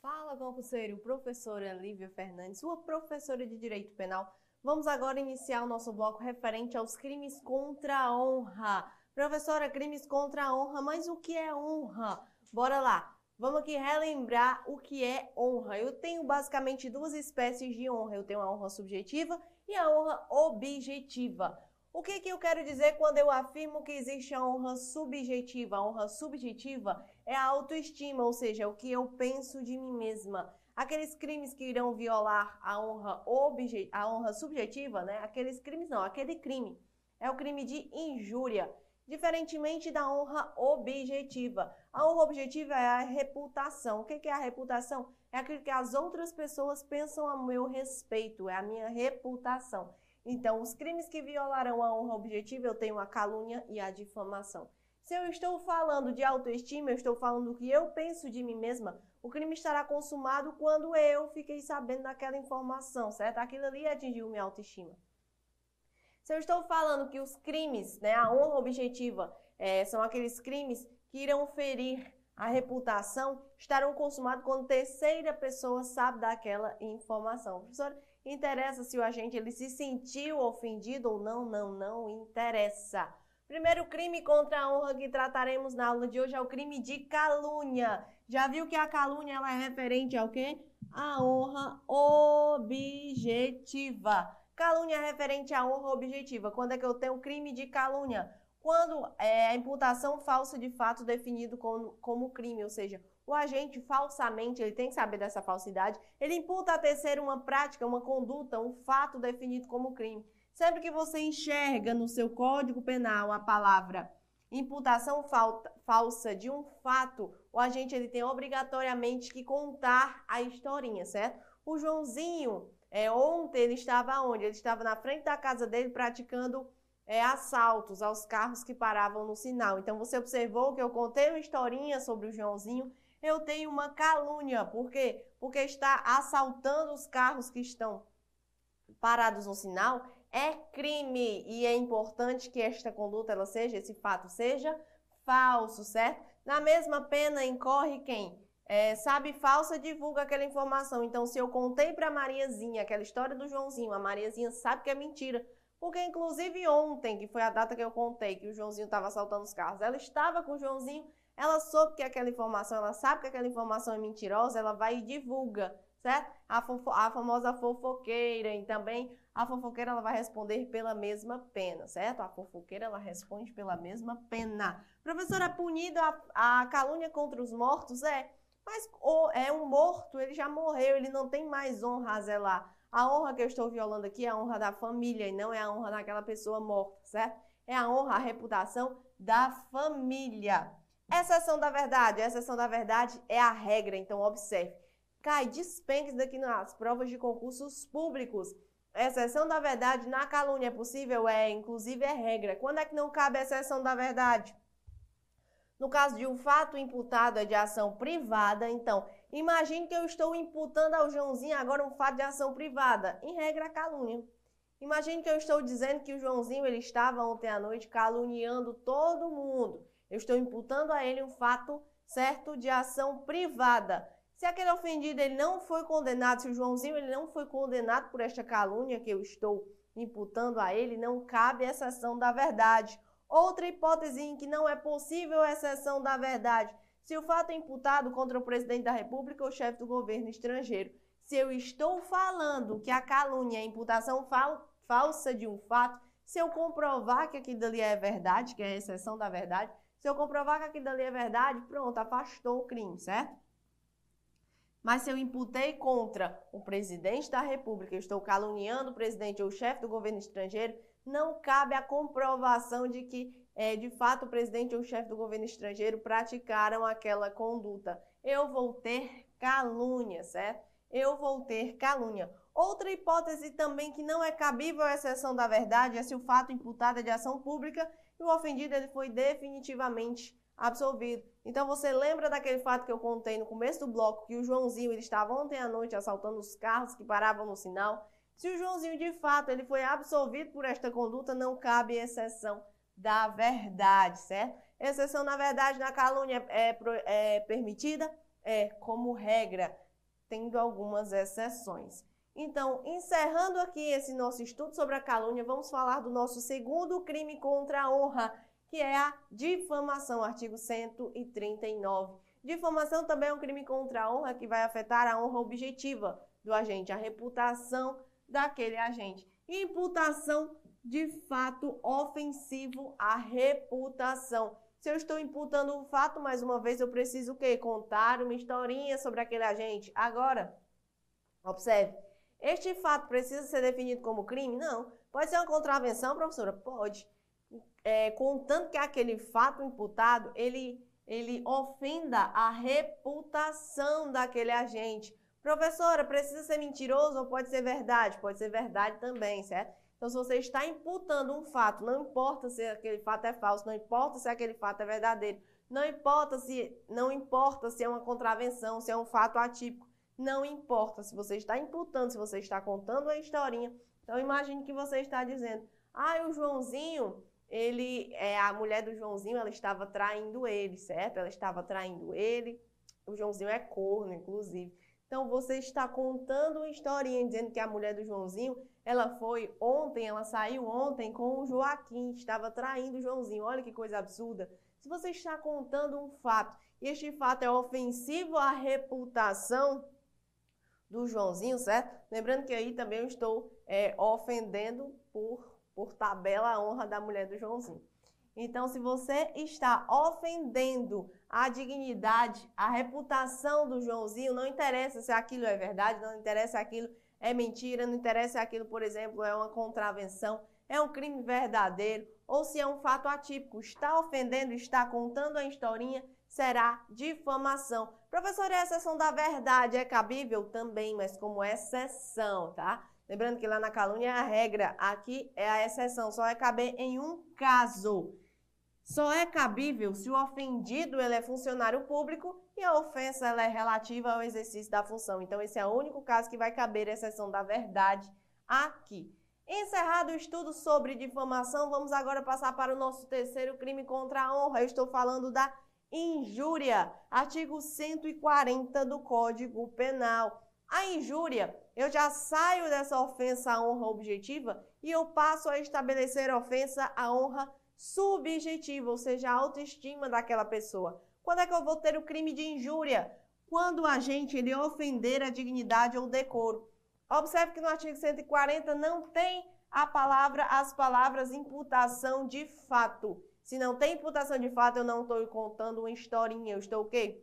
Fala, concurseiro, professora Lívia Fernandes, sua professora de Direito Penal. Vamos agora iniciar o nosso bloco referente aos crimes contra a honra. Professora, crimes contra a honra, mas o que é honra? Bora lá. Vamos aqui relembrar o que é honra. Eu tenho basicamente duas espécies de honra. Eu tenho a honra subjetiva e a honra objetiva. O que, que eu quero dizer quando eu afirmo que existe a honra subjetiva? A honra subjetiva é a autoestima, ou seja, é o que eu penso de mim mesma. Aqueles crimes que irão violar a honra, obje... a honra subjetiva, né? Aqueles crimes não, aquele crime é o crime de injúria, diferentemente da honra objetiva. A honra objetiva é a reputação. O que é a reputação? É aquilo que as outras pessoas pensam a meu respeito, é a minha reputação. Então, os crimes que violarão a honra objetiva, eu tenho a calúnia e a difamação. Se eu estou falando de autoestima, eu estou falando do que eu penso de mim mesma, o crime estará consumado quando eu fiquei sabendo daquela informação, certo? Aquilo ali atingiu minha autoestima. Se eu estou falando que os crimes, né, a honra objetiva, é, são aqueles crimes que irão ferir a reputação, estarão consumados quando terceira pessoa sabe daquela informação. Professor, interessa se o agente ele se sentiu ofendido ou não? Não, não interessa. Primeiro crime contra a honra que trataremos na aula de hoje é o crime de calúnia. Já viu que a calúnia ela é referente ao quê? A honra objetiva. Calúnia é referente à honra objetiva. Quando é que eu tenho crime de calúnia? Quando é a imputação falsa de fato definido como, como crime, ou seja, o agente falsamente, ele tem que saber dessa falsidade, ele imputa a terceiro uma prática, uma conduta, um fato definido como crime. Sempre que você enxerga no seu Código Penal a palavra imputação falsa de um fato, o agente ele tem obrigatoriamente que contar a historinha, certo? O Joãozinho, é, ontem ele estava onde? Ele estava na frente da casa dele praticando é, assaltos aos carros que paravam no sinal. Então você observou que eu contei uma historinha sobre o Joãozinho. Eu tenho uma calúnia, por quê? Porque está assaltando os carros que estão parados no sinal é crime e é importante que esta conduta ela seja, esse fato seja falso, certo? Na mesma pena incorre quem? É, sabe falsa divulga aquela informação. Então, se eu contei para Mariazinha aquela história do Joãozinho, a Mariazinha sabe que é mentira. Porque, inclusive, ontem, que foi a data que eu contei que o Joãozinho estava assaltando os carros, ela estava com o Joãozinho, ela soube que aquela informação, ela sabe que aquela informação é mentirosa, ela vai e divulga, certo? A, a famosa fofoqueira e também a fofoqueira ela vai responder pela mesma pena, certo? A fofoqueira ela responde pela mesma pena. Professora, punida a, a calúnia contra os mortos? É, mas o, é um morto, ele já morreu, ele não tem mais honra a zelar. A honra que eu estou violando aqui é a honra da família e não é a honra daquela pessoa morta, certo? É a honra, a reputação da família. Exceção da verdade. A exceção da verdade é a regra, então observe. Cai, despenque isso daqui nas provas de concursos públicos. Exceção da verdade na calúnia é possível? É, inclusive é regra. Quando é que não cabe a exceção da verdade? No caso de um fato imputado é de ação privada, então, imagine que eu estou imputando ao Joãozinho agora um fato de ação privada. Em regra, calúnia. Imagine que eu estou dizendo que o Joãozinho ele estava ontem à noite caluniando todo mundo. Eu estou imputando a ele um fato certo de ação privada. Se aquele ofendido ele não foi condenado, se o Joãozinho ele não foi condenado por esta calúnia que eu estou imputando a ele, não cabe exceção da verdade. Outra hipótese em que não é possível exceção da verdade, se o fato é imputado contra o presidente da República ou chefe do governo estrangeiro. Se eu estou falando que a calúnia é a imputação fal falsa de um fato, se eu comprovar que aquilo ali é verdade, que é a exceção da verdade, se eu comprovar que aquilo ali é verdade, pronto, afastou o crime, certo? Mas se eu imputei contra o presidente da República, eu estou caluniando o presidente ou o chefe do governo estrangeiro, não cabe a comprovação de que, é, de fato, o presidente ou o chefe do governo estrangeiro praticaram aquela conduta. Eu vou ter calúnia, certo? Eu vou ter calúnia. Outra hipótese também que não é cabível à exceção da verdade é se o fato imputado é de ação pública e o ofendido ele foi definitivamente absolvido. Então você lembra daquele fato que eu contei no começo do bloco que o Joãozinho ele estava ontem à noite assaltando os carros que paravam no sinal? Se o Joãozinho de fato ele foi absolvido por esta conduta, não cabe exceção da verdade, certo? Exceção na verdade na calúnia é, é permitida? É, como regra, tendo algumas exceções. Então, encerrando aqui esse nosso estudo sobre a calúnia, vamos falar do nosso segundo crime contra a honra, que é a difamação, artigo 139. Difamação também é um crime contra a honra que vai afetar a honra objetiva do agente, a reputação daquele agente. Imputação de fato ofensivo à reputação. Se eu estou imputando um fato, mais uma vez, eu preciso o quê? Contar uma historinha sobre aquele agente. Agora, observe, este fato precisa ser definido como crime? Não. Pode ser uma contravenção, professora? Pode. É, contanto que aquele fato imputado, ele, ele ofenda a reputação daquele agente. Professora, precisa ser mentiroso ou pode ser verdade? Pode ser verdade também, certo? Então, se você está imputando um fato, não importa se aquele fato é falso, não importa se aquele fato é verdadeiro, não importa se, não importa se é uma contravenção, se é um fato atípico, não importa se você está imputando, se você está contando uma historinha. Então, imagine que você está dizendo, ah, o Joãozinho, ele, é a mulher do Joãozinho, ela estava traindo ele, certo? Ela estava traindo ele. O Joãozinho é corno, inclusive. Então, você está contando uma historinha dizendo que a mulher do Joãozinho ela foi ontem, ela saiu ontem com o Joaquim, estava traindo o Joãozinho. Olha que coisa absurda. Se você está contando um fato e este fato é ofensivo à reputação do Joãozinho, certo? Lembrando que aí também eu estou é, ofendendo por, por tabela a honra da mulher do Joãozinho. Então, se você está ofendendo a dignidade, a reputação do Joãozinho, não interessa se aquilo é verdade, não interessa se aquilo é mentira, não interessa se aquilo, por exemplo, é uma contravenção, é um crime verdadeiro ou se é um fato atípico, está ofendendo, está contando a historinha, será difamação. Professor, a exceção da verdade é cabível? Também, mas como exceção, tá? Lembrando que lá na calúnia é a regra, aqui é a exceção, só é caber em um caso. Só é cabível se o ofendido ele é funcionário público e a ofensa ela é relativa ao exercício da função. Então, esse é o único caso que vai caber a exceção da verdade aqui. Encerrado o estudo sobre difamação, vamos agora passar para o nosso terceiro crime contra a honra. Eu estou falando da injúria, artigo 140 do Código Penal. A injúria, eu já saio dessa ofensa à honra objetiva e eu passo a estabelecer ofensa à honra subjetiva, ou seja, a autoestima daquela pessoa. Quando é que eu vou ter o crime de injúria? Quando o agente ele ofender a dignidade ou decoro. Observe que no artigo 140 não tem a palavra, as palavras imputação de fato. Se não tem imputação de fato, eu não estou contando uma historinha, eu estou o quê?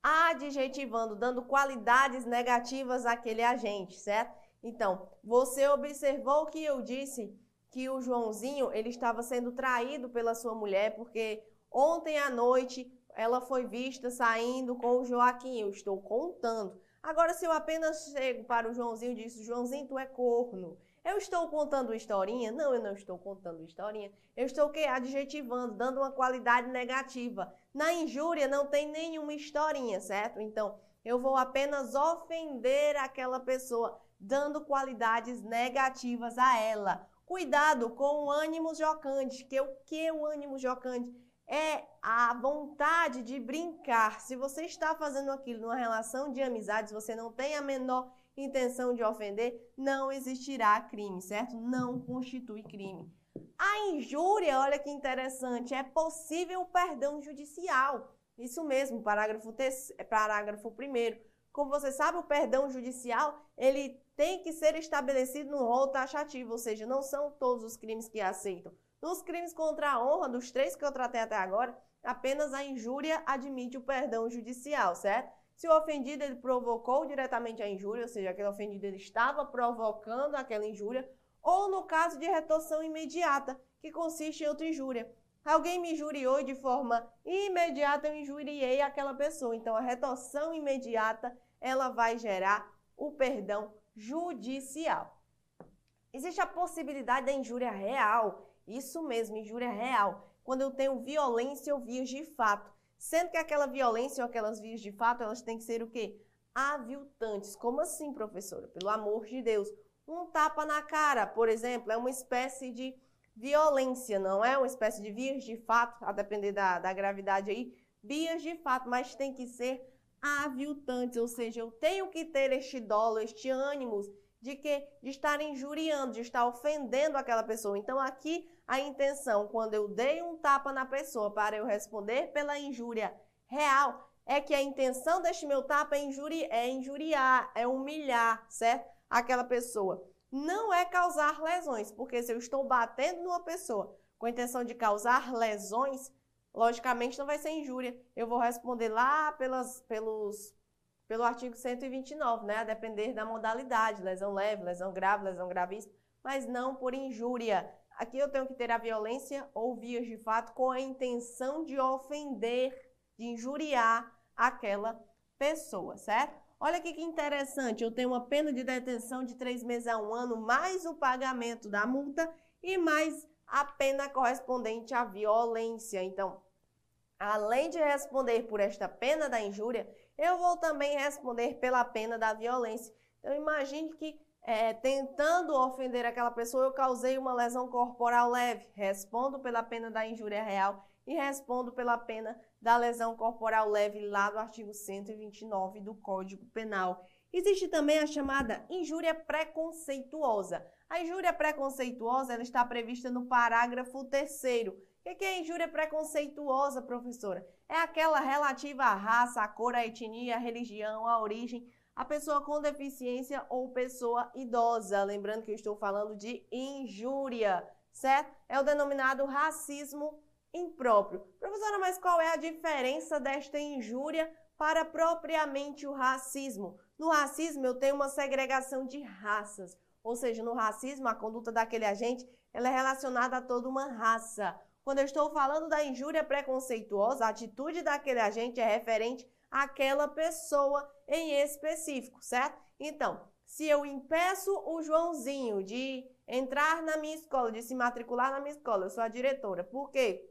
Adjetivando, dando qualidades negativas àquele agente, certo? Então, você observou que eu disse que o Joãozinho ele estava sendo traído pela sua mulher porque ontem à noite ela foi vista saindo com o Joaquim. Eu estou contando. Agora, se eu apenas chego para o Joãozinho e disse, Joãozinho, tu é corno. Eu estou contando historinha? Não, eu não estou contando historinha. Eu estou que adjetivando, dando uma qualidade negativa. Na injúria não tem nenhuma historinha, certo? Então, eu vou apenas ofender aquela pessoa, dando qualidades negativas a ela. Cuidado com o ânimo jocante, que o que é o ânimo jocante? É a vontade de brincar. Se você está fazendo aquilo numa relação de amizades, você não tem a menor intenção de ofender, não existirá crime, certo? Não constitui crime. A injúria, olha que interessante, é possível o perdão judicial. Isso mesmo, parágrafo, parágrafo primeiro. Como você sabe, o perdão judicial, ele tem que ser estabelecido no rol taxativo, ou seja, não são todos os crimes que aceitam. Nos crimes contra a honra, dos três que eu tratei até agora, apenas a injúria admite o perdão judicial, certo? Se o ofendido ele provocou diretamente a injúria, ou seja, aquele ofendido ele estava provocando aquela injúria, ou no caso de retorção imediata, que consiste em outra injúria. Alguém me injuriou e de forma imediata eu injuriei aquela pessoa. Então, a retorção imediata, ela vai gerar o perdão judicial. Existe a possibilidade da injúria real. Isso mesmo, injúria real. Quando eu tenho violência ou vias de fato. Sendo que aquela violência ou aquelas vias de fato, elas têm que ser o quê? Aviltantes. Como assim, professora? Pelo amor de Deus. Um tapa na cara, por exemplo, é uma espécie de violência, não é uma espécie de vias de fato, a depender da, da gravidade aí, vias de fato, mas tem que ser aviltantes, ou seja, eu tenho que ter este dolo, este ânimo de que de estar injuriando, de estar ofendendo aquela pessoa. Então aqui a intenção, quando eu dei um tapa na pessoa para eu responder pela injúria real, é que a intenção deste meu tapa é, injuri é injuriar, é humilhar, certo? Aquela pessoa. Não é causar lesões, porque se eu estou batendo numa pessoa com a intenção de causar lesões, logicamente não vai ser injúria. Eu vou responder lá pelas, pelos, pelo artigo 129, né? A depender da modalidade, lesão leve, lesão grave, lesão gravíssima, mas não por injúria. Aqui eu tenho que ter a violência ou vias de fato com a intenção de ofender, de injuriar aquela pessoa, certo? Olha aqui que interessante, eu tenho uma pena de detenção de três meses a um ano, mais o pagamento da multa e mais a pena correspondente à violência. Então, além de responder por esta pena da injúria, eu vou também responder pela pena da violência. Então, imagine que é, tentando ofender aquela pessoa, eu causei uma lesão corporal leve. Respondo pela pena da injúria real e respondo pela pena da lesão corporal leve lá do artigo 129 do Código Penal. Existe também a chamada injúria preconceituosa. A injúria preconceituosa ela está prevista no parágrafo 3 O que é injúria preconceituosa, professora? É aquela relativa à raça, à cor, à etnia, à religião, à origem, a pessoa com deficiência ou pessoa idosa. Lembrando que eu estou falando de injúria, certo? É o denominado racismo impróprio. Professora, mas qual é a diferença desta injúria para propriamente o racismo? No racismo, eu tenho uma segregação de raças. Ou seja, no racismo, a conduta daquele agente ela é relacionada a toda uma raça. Quando eu estou falando da injúria preconceituosa, a atitude daquele agente é referente àquela pessoa em específico, certo? Então, se eu impeço o Joãozinho de entrar na minha escola, de se matricular na minha escola, eu sou a diretora. Por quê?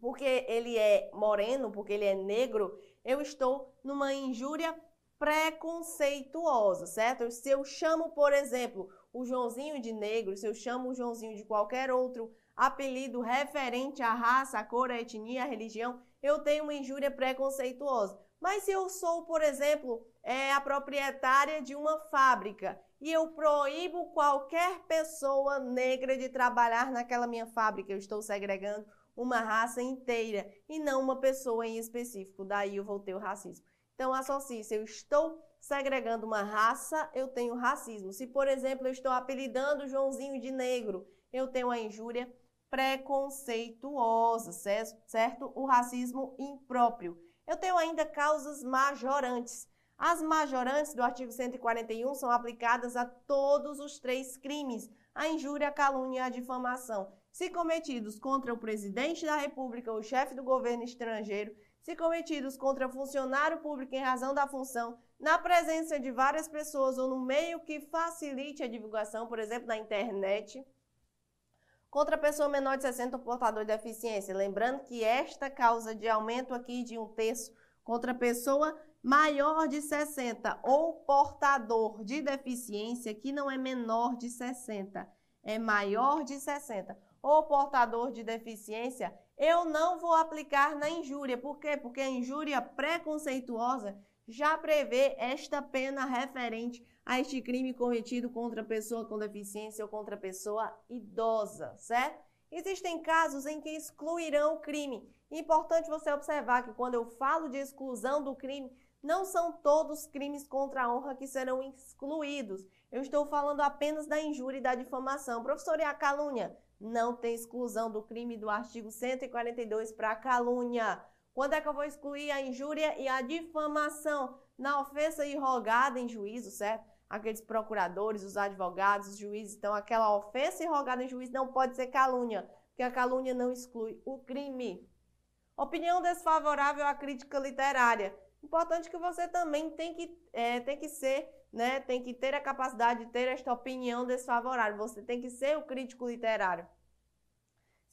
Porque ele é moreno, porque ele é negro, eu estou numa injúria preconceituosa, certo? Se eu chamo, por exemplo, o Joãozinho de negro, se eu chamo o Joãozinho de qualquer outro apelido referente à raça, à cor, à etnia, à religião, eu tenho uma injúria preconceituosa. Mas se eu sou, por exemplo, é, a proprietária de uma fábrica e eu proíbo qualquer pessoa negra de trabalhar naquela minha fábrica, eu estou segregando uma raça inteira e não uma pessoa em específico. Daí eu vou ter o racismo. Então, associe, se eu estou segregando uma raça, eu tenho racismo. Se, por exemplo, eu estou apelidando Joãozinho de negro, eu tenho a injúria preconceituosa, certo? O racismo impróprio. Eu tenho ainda causas majorantes. As majorantes do artigo 141 são aplicadas a todos os três crimes: a injúria, a calúnia e a difamação. Se cometidos contra o presidente da República, o chefe do governo estrangeiro, se cometidos contra funcionário público em razão da função, na presença de várias pessoas ou no meio que facilite a divulgação, por exemplo, na internet, contra pessoa menor de 60 ou portador de deficiência. Lembrando que esta causa de aumento aqui de um terço contra pessoa maior de 60 ou portador de deficiência, que não é menor de 60, é maior de 60, ou portador de deficiência, eu não vou aplicar na injúria. Por quê? Porque a injúria preconceituosa já prevê esta pena referente a este crime cometido contra pessoa com deficiência ou contra pessoa idosa, certo? Existem casos em que excluirão o crime. Importante você observar que quando eu falo de exclusão do crime, não são todos crimes contra a honra que serão excluídos. Eu estou falando apenas da injúria e da difamação. Professor, e a calúnia? não tem exclusão do crime do artigo 142 para calúnia. Quando é que eu vou excluir a injúria e a difamação? Na ofensa irrogada em juízo, certo? Aqueles procuradores, os advogados, os juízes. Então, aquela ofensa irrogada em juízo não pode ser calúnia, porque a calúnia não exclui o crime. Opinião desfavorável à crítica literária. Importante que você também tem que, é, tem que ser, né, tem que ter a capacidade de ter esta opinião desfavorável. Você tem que ser o crítico literário.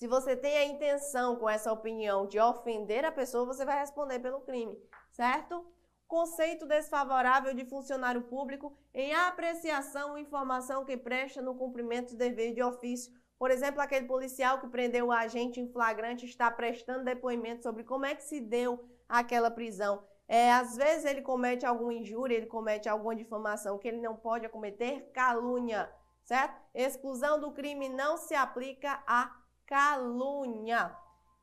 Se você tem a intenção com essa opinião de ofender a pessoa, você vai responder pelo crime, certo? Conceito desfavorável de funcionário público em apreciação ou informação que presta no cumprimento do dever de ofício Por exemplo, aquele policial que prendeu o agente em flagrante está prestando depoimento sobre como é que se deu aquela prisão. É, às vezes ele comete alguma injúria, ele comete alguma difamação que ele não pode cometer, calúnia, certo? Exclusão do crime não se aplica a calúnia.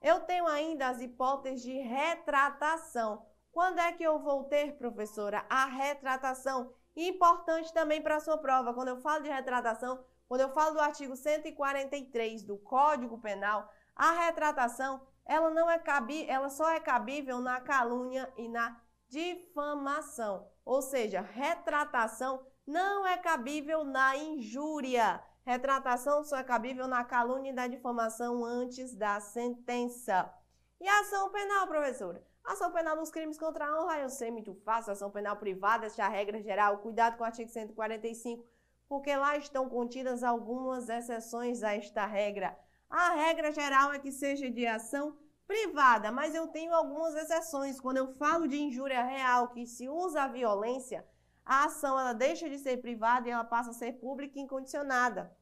Eu tenho ainda as hipóteses de retratação. Quando é que eu vou ter, professora, a retratação? Importante também para a sua prova. Quando eu falo de retratação, quando eu falo do artigo 143 do Código Penal, a retratação, ela não é cabi, ela só é cabível na calúnia e na difamação. Ou seja, retratação não é cabível na injúria. Retratação só é cabível na calúnia e na difamação antes da sentença. E a ação penal, professora? Ação penal dos crimes contra a honra, eu sei muito fácil. Ação penal privada, esta é a regra geral. Cuidado com o artigo 145 porque lá estão contidas algumas exceções a esta regra. A regra geral é que seja de ação privada, mas eu tenho algumas exceções. Quando eu falo de injúria real, que se usa a violência, a ação ela deixa de ser privada e ela passa a ser pública e incondicionada.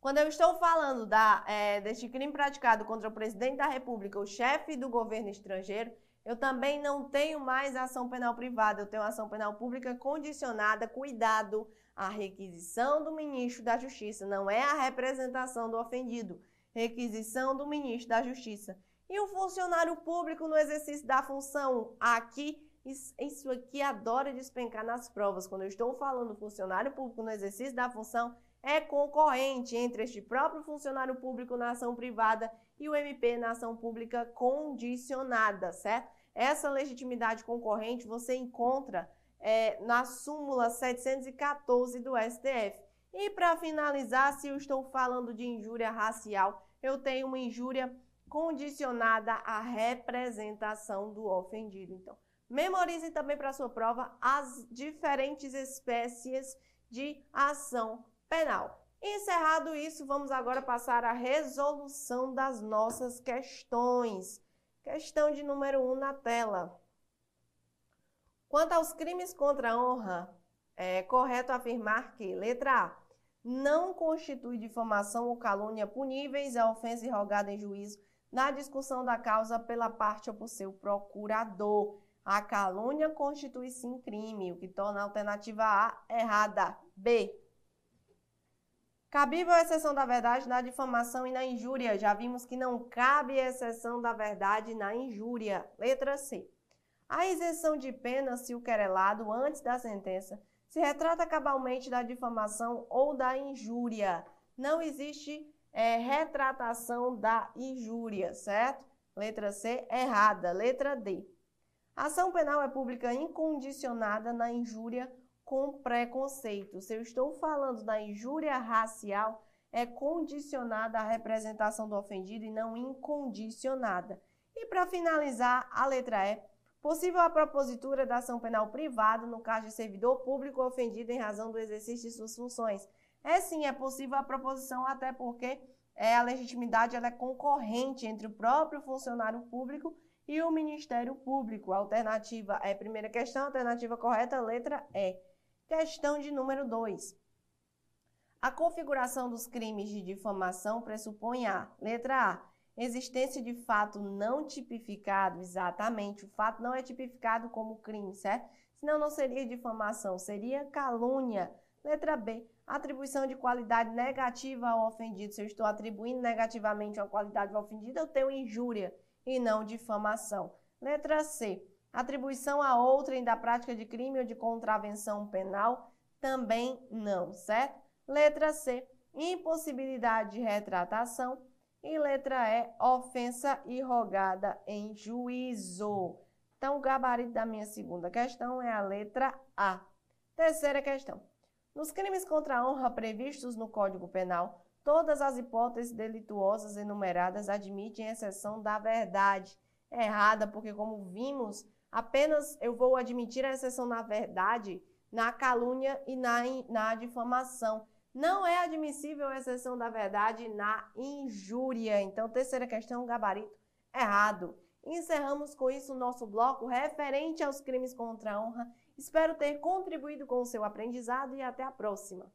Quando eu estou falando da, é, deste crime praticado contra o presidente da República, o chefe do governo estrangeiro, eu também não tenho mais ação penal privada, eu tenho ação penal pública condicionada, cuidado, a requisição do ministro da Justiça, não é a representação do ofendido, requisição do ministro da Justiça. E o funcionário público no exercício da função, aqui, isso aqui adora despencar nas provas. Quando eu estou falando funcionário público no exercício da função, é concorrente entre este próprio funcionário público na ação privada e o MP na ação pública condicionada, certo? Essa legitimidade concorrente você encontra é, na súmula 714 do STF. E para finalizar, se eu estou falando de injúria racial, eu tenho uma injúria condicionada à representação do ofendido. Então, memorize também para sua prova as diferentes espécies de ação penal. Encerrado isso, vamos agora passar à resolução das nossas questões. Questão de número 1 um na tela. Quanto aos crimes contra a honra, é correto afirmar que, letra A, não constitui difamação ou calúnia puníveis a ofensa irrogada em juízo na discussão da causa pela parte ou por seu procurador. A calúnia constitui sim crime, o que torna a alternativa A errada. B. Cabível a exceção da verdade na difamação e na injúria. Já vimos que não cabe exceção da verdade na injúria. Letra C. A isenção de pena, se o querelado, antes da sentença, se retrata cabalmente da difamação ou da injúria. Não existe é, retratação da injúria, certo? Letra C, errada. Letra D. Ação penal é pública incondicionada na injúria com preconceito. Se eu estou falando da injúria racial, é condicionada à representação do ofendido e não incondicionada. E para finalizar, a letra E Possível a propositura da ação penal privada no caso de servidor público ofendido em razão do exercício de suas funções. É sim, é possível a proposição, até porque é, a legitimidade ela é concorrente entre o próprio funcionário público e o Ministério Público. Alternativa é primeira questão, alternativa correta, letra E. Questão de número 2. A configuração dos crimes de difamação pressupõe a, letra A, Existência de fato não tipificado, exatamente, o fato não é tipificado como crime, certo? Senão não seria difamação, seria calúnia. Letra B, atribuição de qualidade negativa ao ofendido. Se eu estou atribuindo negativamente uma qualidade ao ofendido, eu tenho injúria e não difamação. Letra C, atribuição a outrem da prática de crime ou de contravenção penal, também não, certo? Letra C, impossibilidade de retratação. E letra E, ofensa irrogada em juízo. Então, o gabarito da minha segunda questão é a letra A. Terceira questão. Nos crimes contra a honra previstos no Código Penal, todas as hipóteses delituosas enumeradas admitem exceção da verdade. É errada, porque, como vimos, apenas eu vou admitir a exceção na verdade na calúnia e na, na difamação. Não é admissível a exceção da verdade na injúria. Então, terceira questão, gabarito errado. Encerramos com isso o nosso bloco referente aos crimes contra a honra. Espero ter contribuído com o seu aprendizado e até a próxima.